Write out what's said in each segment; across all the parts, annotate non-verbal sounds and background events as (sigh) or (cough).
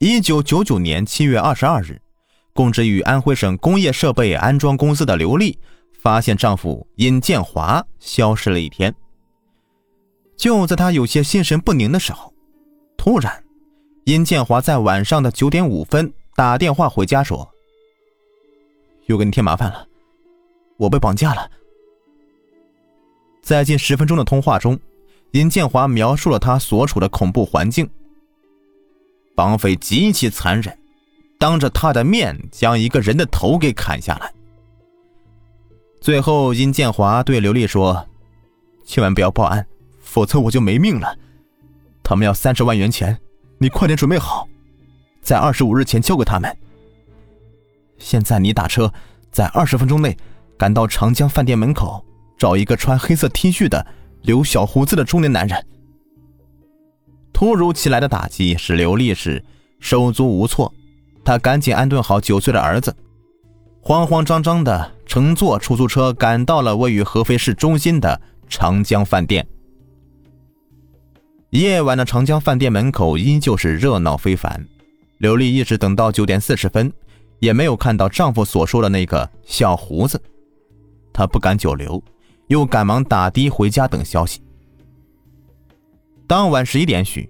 一九九九年七月二十二日，供职于安徽省工业设备安装公司的刘丽发现丈夫尹建华消失了一天。就在她有些心神不宁的时候，突然，尹建华在晚上的九点五分打电话回家说：“又给你添麻烦了，我被绑架了。”在近十分钟的通话中，尹建华描述了他所处的恐怖环境。绑匪极其残忍，当着他的面将一个人的头给砍下来。最后，殷建华对刘丽说：“千万不要报案，否则我就没命了。他们要三十万元钱，你快点准备好，在二十五日前交给他们。现在你打车，在二十分钟内赶到长江饭店门口，找一个穿黑色 T 恤的、留小胡子的中年男人。”突如其来的打击使刘丽是手足无措，她赶紧安顿好九岁的儿子，慌慌张张的乘坐出租车赶到了位于合肥市中心的长江饭店。夜晚的长江饭店门口依旧是热闹非凡，刘丽一直等到九点四十分，也没有看到丈夫所说的那个小胡子，她不敢久留，又赶忙打的回家等消息。当晚十一点许，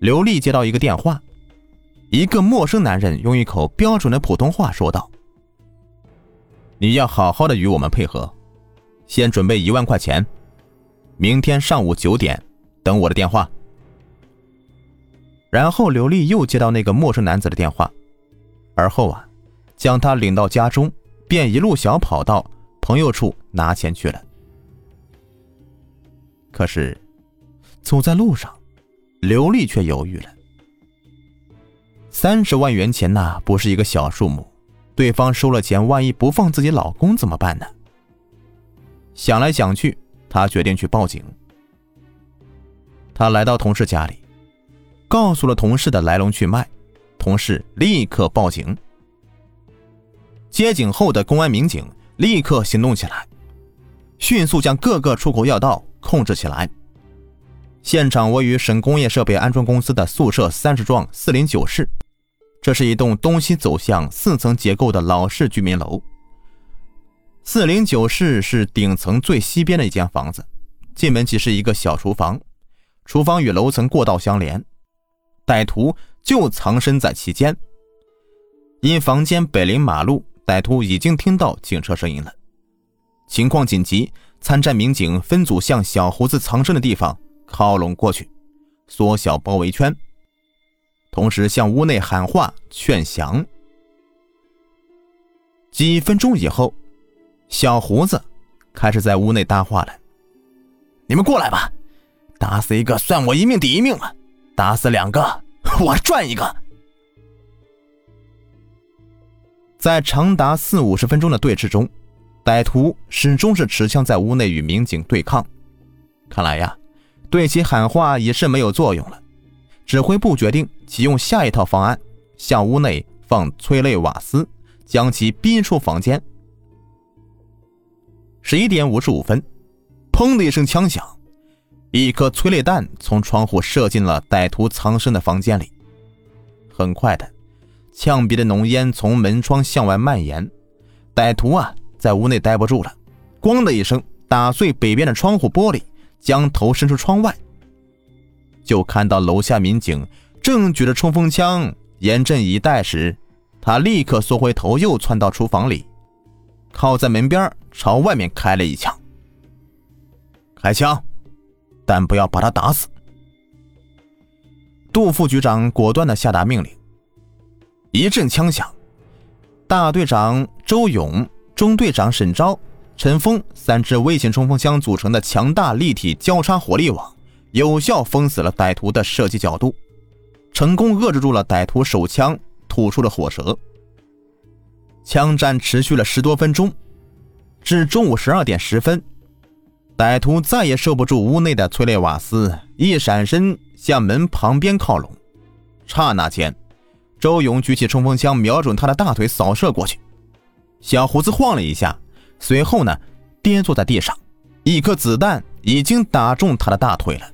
刘丽接到一个电话，一个陌生男人用一口标准的普通话说道：“你要好好的与我们配合，先准备一万块钱，明天上午九点等我的电话。”然后刘丽又接到那个陌生男子的电话，而后啊，将他领到家中，便一路小跑到朋友处拿钱去了。可是。走在路上，刘丽却犹豫了。三十万元钱呐，不是一个小数目，对方收了钱，万一不放自己老公怎么办呢？想来想去，她决定去报警。她来到同事家里，告诉了同事的来龙去脉，同事立刻报警。接警后的公安民警立刻行动起来，迅速将各个出口要道控制起来。现场位于省工业设备安装公司的宿舍三十幢四零九室，这是一栋东西走向四层结构的老式居民楼。四零九室是顶层最西边的一间房子，进门即是一个小厨房，厨房与楼层过道相连，歹徒就藏身在其间。因房间北临马路，歹徒已经听到警车声音了，情况紧急，参战民警分组向小胡子藏身的地方。靠拢过去，缩小包围圈，同时向屋内喊话劝降。几分钟以后，小胡子开始在屋内搭话了：“你们过来吧，打死一个算我一命抵一命了，打死两个我赚一个。”在长达四五十分钟的对峙中，歹徒始终是持枪在屋内与民警对抗。看来呀。对其喊话已是没有作用了，指挥部决定启用下一套方案，向屋内放催泪瓦斯，将其逼出房间。十一点五十五分，砰的一声枪响，一颗催泪弹从窗户射进了歹徒藏身的房间里。很快的，呛鼻的浓烟从门窗向外蔓延，歹徒啊，在屋内待不住了，咣的一声打碎北边的窗户玻璃。将头伸出窗外，就看到楼下民警正举着冲锋枪严阵以待时，他立刻缩回头，又窜到厨房里，靠在门边朝外面开了一枪。开枪，但不要把他打死。杜副局长果断的下达命令。一阵枪响，大队长周勇、中队长沈钊。陈峰三支微型冲锋枪组成的强大立体交叉火力网，有效封死了歹徒的射击角度，成功遏制住了歹徒手枪吐出的火舌。枪战持续了十多分钟，至中午十二点十分，歹徒再也受不住屋内的催泪瓦斯，一闪身向门旁边靠拢。刹那间，周勇举起冲锋枪，瞄准他的大腿扫射过去。小胡子晃了一下。随后呢，跌坐在地上，一颗子弹已经打中他的大腿了。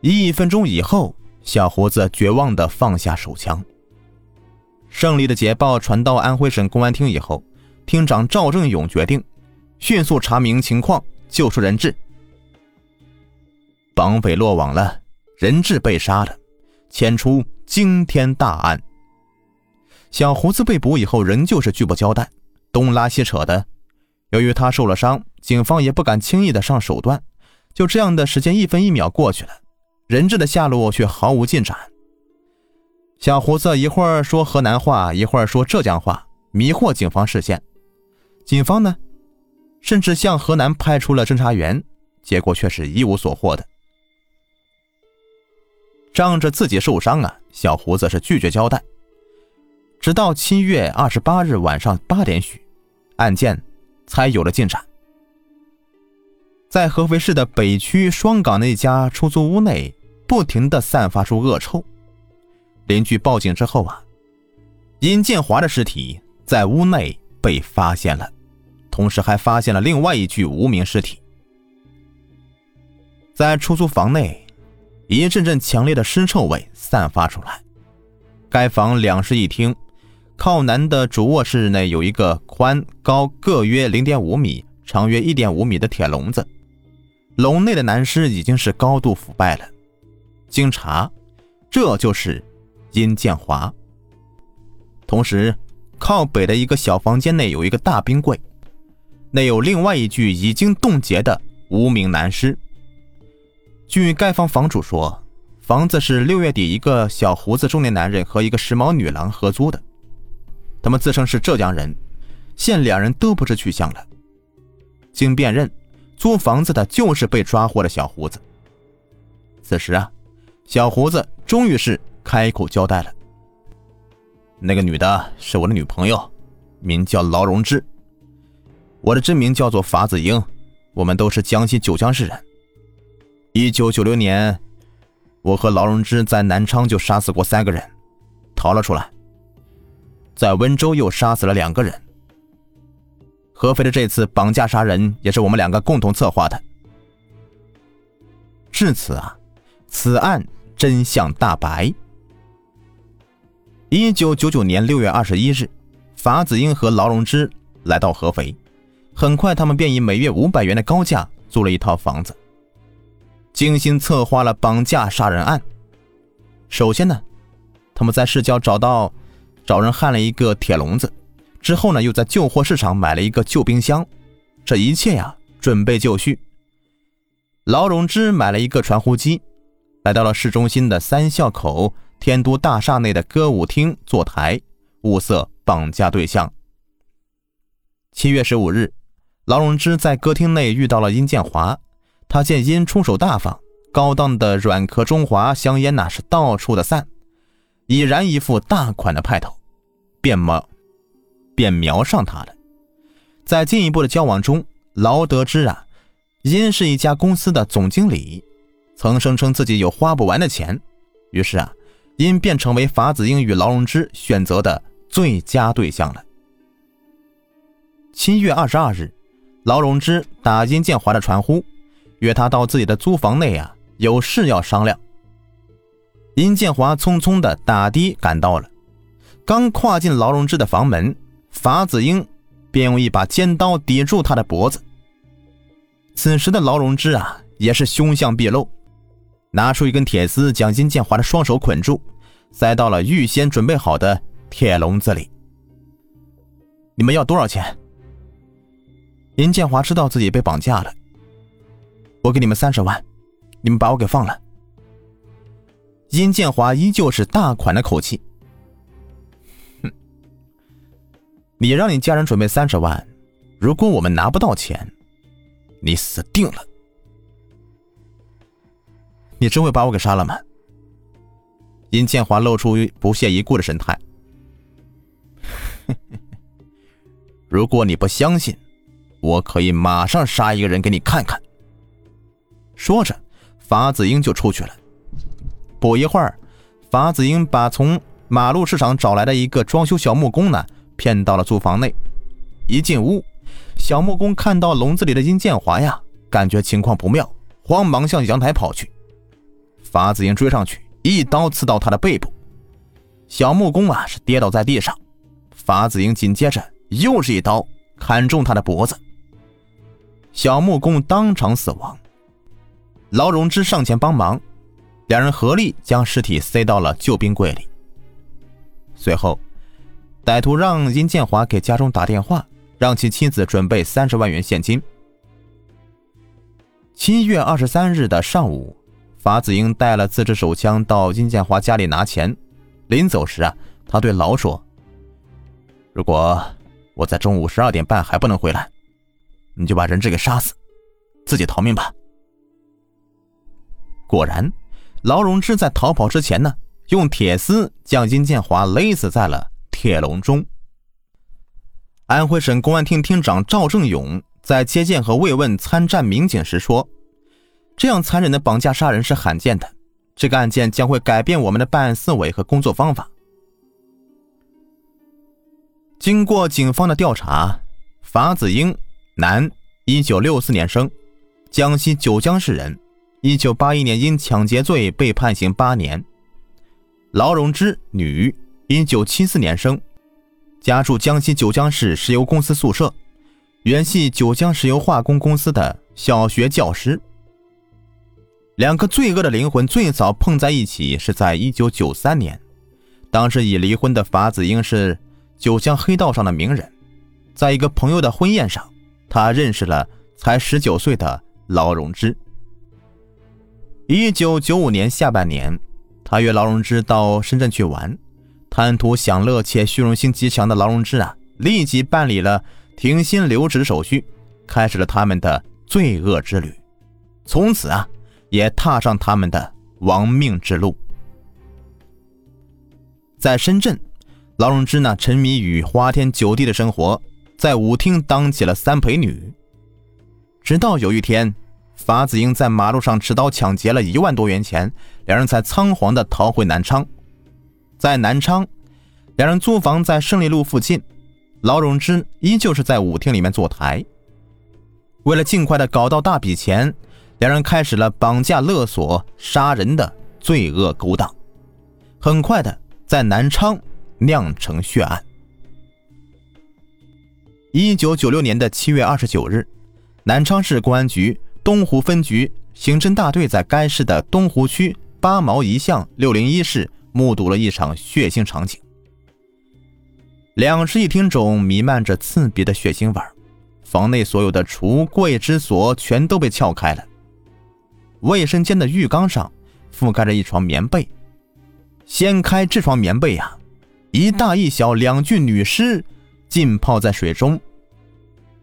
一分钟以后，小胡子绝望地放下手枪。胜利的捷报传到安徽省公安厅以后，厅长赵正勇决定迅速查明情况，救出人质。绑匪落网了，人质被杀了，牵出惊天大案。小胡子被捕以后，仍旧是拒不交代，东拉西扯的。由于他受了伤，警方也不敢轻易的上手段。就这样的时间一分一秒过去了，人质的下落却毫无进展。小胡子一会儿说河南话，一会儿说浙江话，迷惑警方视线。警方呢，甚至向河南派出了侦查员，结果却是一无所获的。仗着自己受伤啊，小胡子是拒绝交代。直到七月二十八日晚上八点许，案件才有了进展。在合肥市的北区双岗那家出租屋内，不停的散发出恶臭。邻居报警之后啊，殷建华的尸体在屋内被发现了，同时还发现了另外一具无名尸体。在出租房内，一阵阵强烈的尸臭味散发出来。该房两室一厅，靠南的主卧室内有一个宽高各约零点五米、长约一点五米的铁笼子，笼内的男尸已经是高度腐败了。经查，这就是。殷建华。同时，靠北的一个小房间内有一个大冰柜，内有另外一具已经冻结的无名男尸。据该房房主说，房子是六月底一个小胡子中年男人和一个时髦女郎合租的，他们自称是浙江人，现两人都不知去向了。经辨认，租房子的就是被抓获的小胡子。此时啊，小胡子终于是。开口交代了，那个女的是我的女朋友，名叫劳荣枝。我的真名叫做法子英，我们都是江西九江市人。一九九六年，我和劳荣枝在南昌就杀死过三个人，逃了出来，在温州又杀死了两个人。合肥的这次绑架杀人也是我们两个共同策划的。至此啊，此案真相大白。一九九九年六月二十一日，法子英和劳荣枝来到合肥，很快他们便以每月五百元的高价租了一套房子，精心策划了绑架杀人案。首先呢，他们在市郊找到找人焊了一个铁笼子，之后呢，又在旧货市场买了一个旧冰箱，这一切呀，准备就绪。劳荣枝买了一个传呼机，来到了市中心的三孝口。天都大厦内的歌舞厅坐台，物色绑架对象。七月十五日，劳荣枝在歌厅内遇到了殷建华。他见殷出手大方，高档的软壳中华香烟那是到处的散，已然一副大款的派头，便瞄便瞄上他了。在进一步的交往中，劳得知啊，殷是一家公司的总经理，曾声称自己有花不完的钱，于是啊。因便成为法子英与劳荣枝选择的最佳对象了。七月二十二日，劳荣枝打殷建华的传呼，约他到自己的租房内啊，有事要商量。殷建华匆匆的打的赶到了，刚跨进劳荣枝的房门，法子英便用一把尖刀抵住他的脖子。此时的劳荣枝啊，也是凶相毕露。拿出一根铁丝，将殷建华的双手捆住，塞到了预先准备好的铁笼子里。你们要多少钱？殷建华知道自己被绑架了，我给你们三十万，你们把我给放了。殷建华依旧是大款的口气。哼，你让你家人准备三十万，如果我们拿不到钱，你死定了。你真会把我给杀了吗？殷建华露出不屑一顾的神态。如果你不相信，我可以马上杀一个人给你看看。说着，法子英就出去了。不一会儿，法子英把从马路市场找来的一个装修小木工呢骗到了租房内。一进屋，小木工看到笼子里的殷建华呀，感觉情况不妙，慌忙向阳台跑去。法子英追上去，一刀刺到他的背部。小木工啊是跌倒在地上，法子英紧接着又是一刀砍中他的脖子，小木工当场死亡。劳荣枝上前帮忙，两人合力将尸体塞到了救兵柜里。随后，歹徒让殷建华给家中打电话，让其妻子准备三十万元现金。七月二十三日的上午，法子英带了自制手枪到殷建华家里拿钱。临走时啊，他对劳说：“如果我在中午十二点半还不能回来，你就把人质给杀死，自己逃命吧。”果然，劳荣枝在逃跑之前呢，用铁丝将殷建华勒死在了铁笼中。安徽省公安厅厅长赵正勇在接见和慰问参战民警时说：“这样残忍的绑架杀人是罕见的，这个案件将会改变我们的办案思维和工作方法。”经过警方的调查，法子英，男，一九六四年生，江西九江市人。一九八一年因抢劫罪被判刑八年。劳荣枝，女，一九七四年生，家住江西九江市石油公司宿舍，原系九江石油化工公司的小学教师。两个罪恶的灵魂最早碰在一起是在一九九三年，当时已离婚的法子英是九江黑道上的名人，在一个朋友的婚宴上，他认识了才十九岁的劳荣枝。一九九五年下半年，他约劳荣枝到深圳去玩，贪图享乐且虚荣心极强的劳荣枝啊，立即办理了停薪留职手续，开始了他们的罪恶之旅。从此啊，也踏上他们的亡命之路。在深圳，劳荣枝呢沉迷于花天酒地的生活，在舞厅当起了三陪女，直到有一天。法子英在马路上持刀抢劫了一万多元钱，两人才仓皇的逃回南昌。在南昌，两人租房在胜利路附近，劳荣枝依旧是在舞厅里面坐台。为了尽快的搞到大笔钱，两人开始了绑架、勒索、杀人的罪恶勾当，很快的在南昌酿成血案。一九九六年的七月二十九日，南昌市公安局。东湖分局刑侦大队在该市的东湖区八毛一巷六零一室目睹了一场血腥场景。两室一厅中弥漫着刺鼻的血腥味房内所有的橱柜之锁全都被撬开了，卫生间的浴缸上覆盖着一床棉被。掀开这床棉被呀，一大一小两具女尸浸泡在水中，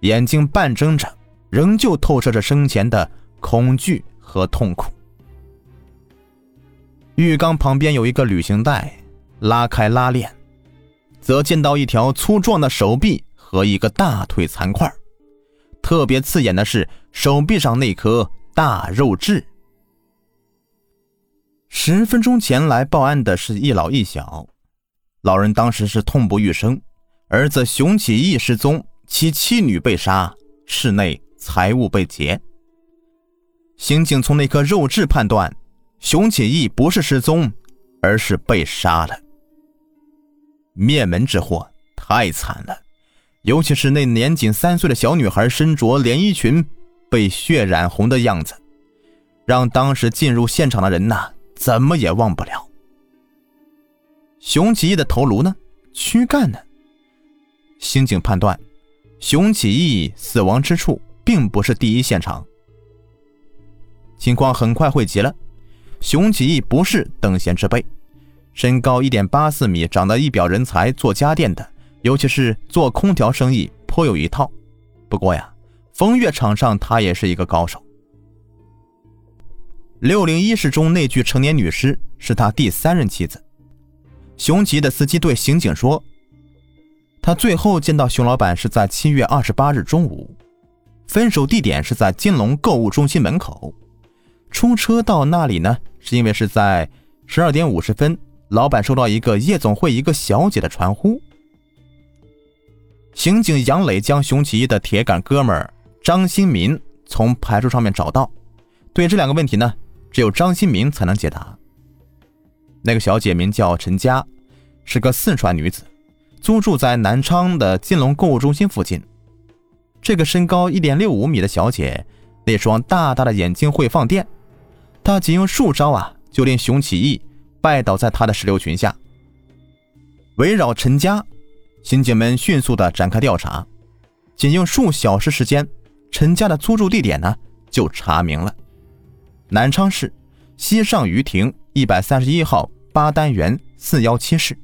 眼睛半睁着。仍旧透射着生前的恐惧和痛苦。浴缸旁边有一个旅行袋，拉开拉链，则见到一条粗壮的手臂和一个大腿残块。特别刺眼的是手臂上那颗大肉痣。十分钟前来报案的是一老一小，老人当时是痛不欲生，儿子熊启义失踪，其妻女被杀，室内。财物被劫，刑警从那颗肉痣判断，熊启义不是失踪，而是被杀了。灭门之祸太惨了，尤其是那年仅三岁的小女孩身着连衣裙被血染红的样子，让当时进入现场的人呐怎么也忘不了。熊启义的头颅呢？躯干呢？刑警判断，熊启义死亡之处。并不是第一现场，情况很快汇集了。熊启义不是等闲之辈，身高一点八四米，长得一表人才，做家电的，尤其是做空调生意颇有一套。不过呀，风月场上他也是一个高手。六零一室中那具成年女尸是他第三任妻子。熊启义的司机对刑警说，他最后见到熊老板是在七月二十八日中午。分手地点是在金龙购物中心门口，出车到那里呢，是因为是在十二点五十分，老板收到一个夜总会一个小姐的传呼。刑警杨磊将熊启义的铁杆哥们张新民从牌桌上面找到，对这两个问题呢，只有张新民才能解答。那个小姐名叫陈佳，是个四川女子，租住在南昌的金龙购物中心附近。这个身高一点六五米的小姐，那双大大的眼睛会放电，她仅用数招啊，就令熊起义拜倒在她的石榴裙下。围绕陈家，刑警们迅速的展开调查，仅用数小时时间，陈家的租住地点呢就查明了：南昌市西上余亭一百三十一号八单元四幺七室。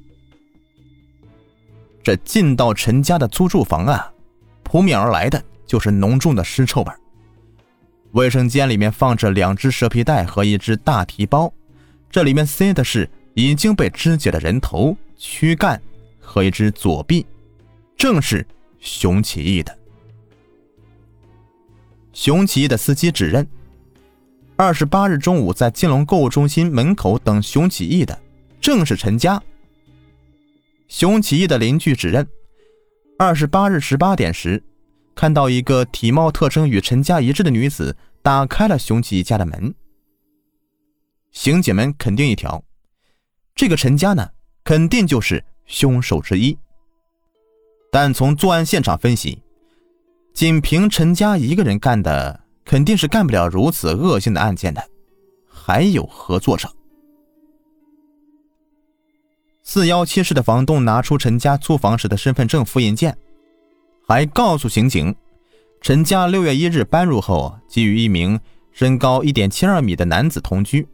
这进到陈家的租住房啊，扑面而来的就是浓重的尸臭味。卫生间里面放着两只蛇皮袋和一只大提包，这里面塞的是已经被肢解的人头。躯干和一只左臂，正是熊起义的。熊起义的司机指认，二十八日中午在金龙购物中心门口等熊起义的，正是陈家。熊起义的邻居指认，二十八日十八点时，看到一个体貌特征与陈家一致的女子打开了熊吉家的门。刑警们肯定一条，这个陈家呢？肯定就是凶手之一，但从作案现场分析，仅凭陈家一个人干的，肯定是干不了如此恶性的案件的，还有合作者。四幺七室的房东拿出陈家租房时的身份证复印件，还告诉刑警，陈家六月一日搬入后，即与一名身高一点七二米的男子同居。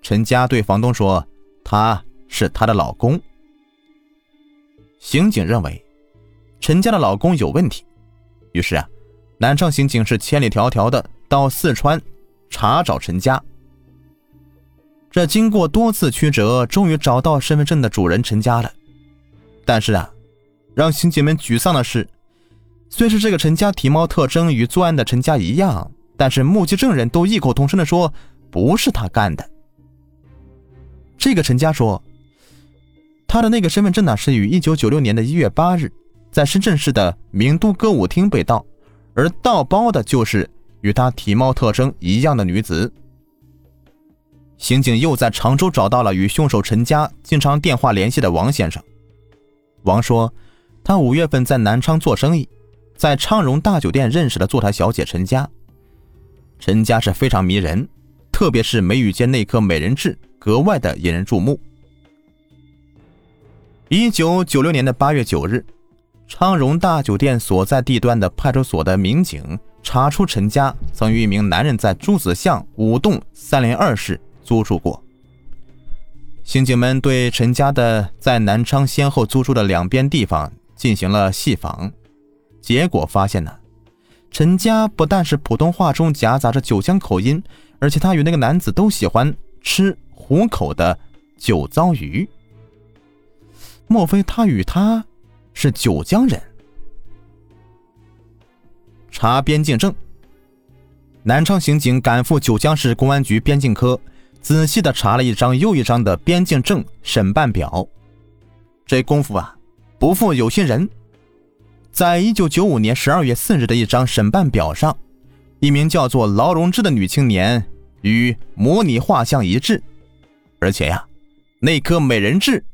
陈家对房东说，他。是她的老公。刑警认为，陈家的老公有问题，于是啊，南昌刑警是千里迢迢的到四川查找陈家。这经过多次曲折，终于找到身份证的主人陈家了。但是啊，让刑警们沮丧的是，虽是这个陈家体貌特征与作案的陈家一样，但是目击证人都异口同声的说不是他干的。这个陈家说。他的那个身份证呢，是于一九九六年的一月八日，在深圳市的名都歌舞厅被盗，而盗包的就是与他体貌特征一样的女子。刑警又在常州找到了与凶手陈家经常电话联系的王先生。王说，他五月份在南昌做生意，在昌荣大酒店认识了坐台小姐陈家。陈家是非常迷人，特别是眉宇间那颗美人痣，格外的引人注目。一九九六年的八月九日，昌荣大酒店所在地段的派出所的民警查出陈家曾与一名男人在朱子巷五栋三连二室租住过。刑警们对陈家的在南昌先后租住的两边地方进行了细访，结果发现呢，陈家不但是普通话中夹杂着九江口音，而且他与那个男子都喜欢吃虎口的酒糟鱼。莫非他与他是九江人？查边境证。南昌刑警赶赴九江市公安局边境科，仔细的查了一张又一张的边境证审办表。这功夫啊，不负有心人，在一九九五年十二月四日的一张审办表上，一名叫做劳荣枝的女青年与模拟画像一致，而且呀，那颗美人痣。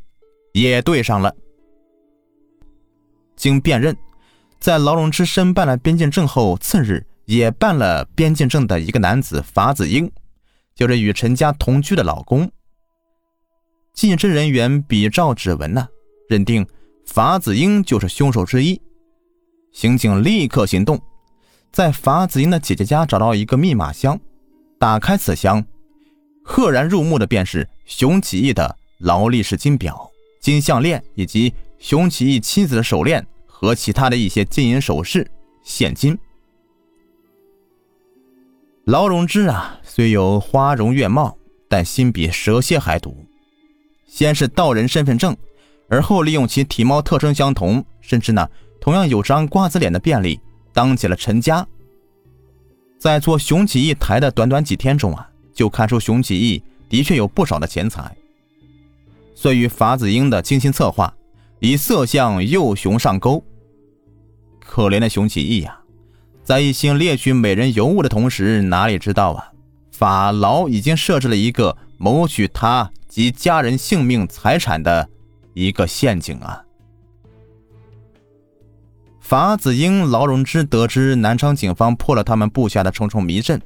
也对上了。经辨认，在劳荣枝申办了边境证后，次日也办了边境证的一个男子法子英，就是与陈家同居的老公。技侦人员比照指纹呢，认定法子英就是凶手之一。刑警立刻行动，在法子英的姐姐家找到一个密码箱，打开此箱，赫然入目的便是熊起义的劳力士金表。金项链以及熊起义妻子的手链和其他的一些金银首饰、现金。劳荣枝啊，虽有花容月貌，但心比蛇蝎还毒。先是盗人身份证，而后利用其体貌特征相同，甚至呢同样有张瓜子脸的便利，当起了陈家。在做熊起义台的短短几天中啊，就看出熊起义的确有不少的钱财。遂与法子英的精心策划，以色相诱熊上钩。可怜的熊起义呀，在一心猎取美人尤物的同时，哪里知道啊，法牢已经设置了一个谋取他及家人性命财产的一个陷阱啊！法子英、劳荣枝得知南昌警方破了他们布下的重重迷阵，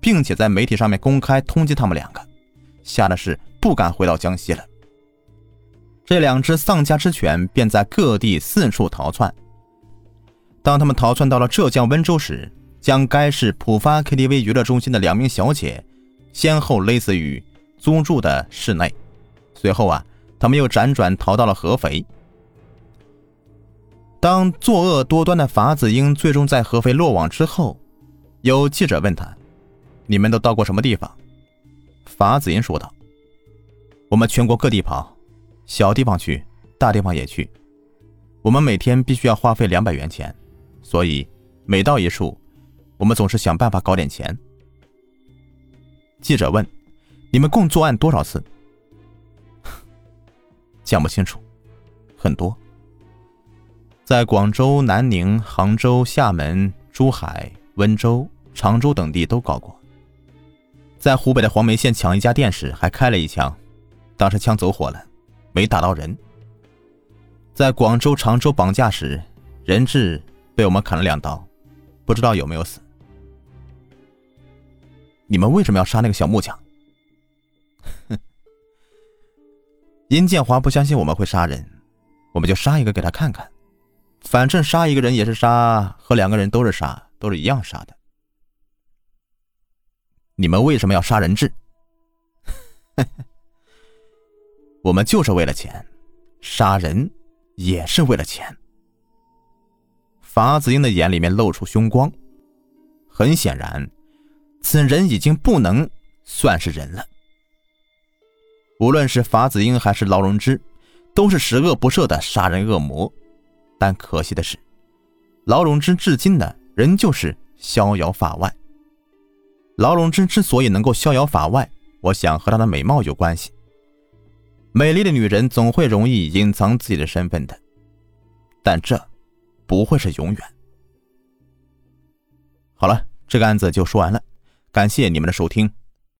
并且在媒体上面公开通缉他们两个，吓得是不敢回到江西了。这两只丧家之犬便在各地四处逃窜。当他们逃窜到了浙江温州时，将该市浦发 KTV 娱乐中心的两名小姐先后勒死于租住的室内。随后啊，他们又辗转逃到了合肥。当作恶多端的法子英最终在合肥落网之后，有记者问他：“你们都到过什么地方？”法子英说道：“我们全国各地跑，小地方去，大地方也去。我们每天必须要花费两百元钱，所以每到一处，我们总是想办法搞点钱。”记者问：“你们共作案多少次？” (laughs) 讲不清楚，很多。在广州、南宁、杭州、厦门、珠海、温州、常州等地都搞过。在湖北的黄梅县抢一家店时，还开了一枪，当时枪走火了，没打到人。在广州、常州绑架时，人质被我们砍了两刀，不知道有没有死。你们为什么要杀那个小木匠？哼，(laughs) 殷建华不相信我们会杀人，我们就杀一个给他看看。反正杀一个人也是杀，和两个人都是杀，都是一样杀的。你们为什么要杀人质？(laughs) 我们就是为了钱，杀人也是为了钱。法子英的眼里面露出凶光，很显然，此人已经不能算是人了。无论是法子英还是劳荣枝，都是十恶不赦的杀人恶魔。但可惜的是，劳荣枝至今呢仍旧是逍遥法外。劳荣枝之所以能够逍遥法外，我想和她的美貌有关系。美丽的女人总会容易隐藏自己的身份的，但这不会是永远。好了，这个案子就说完了，感谢你们的收听。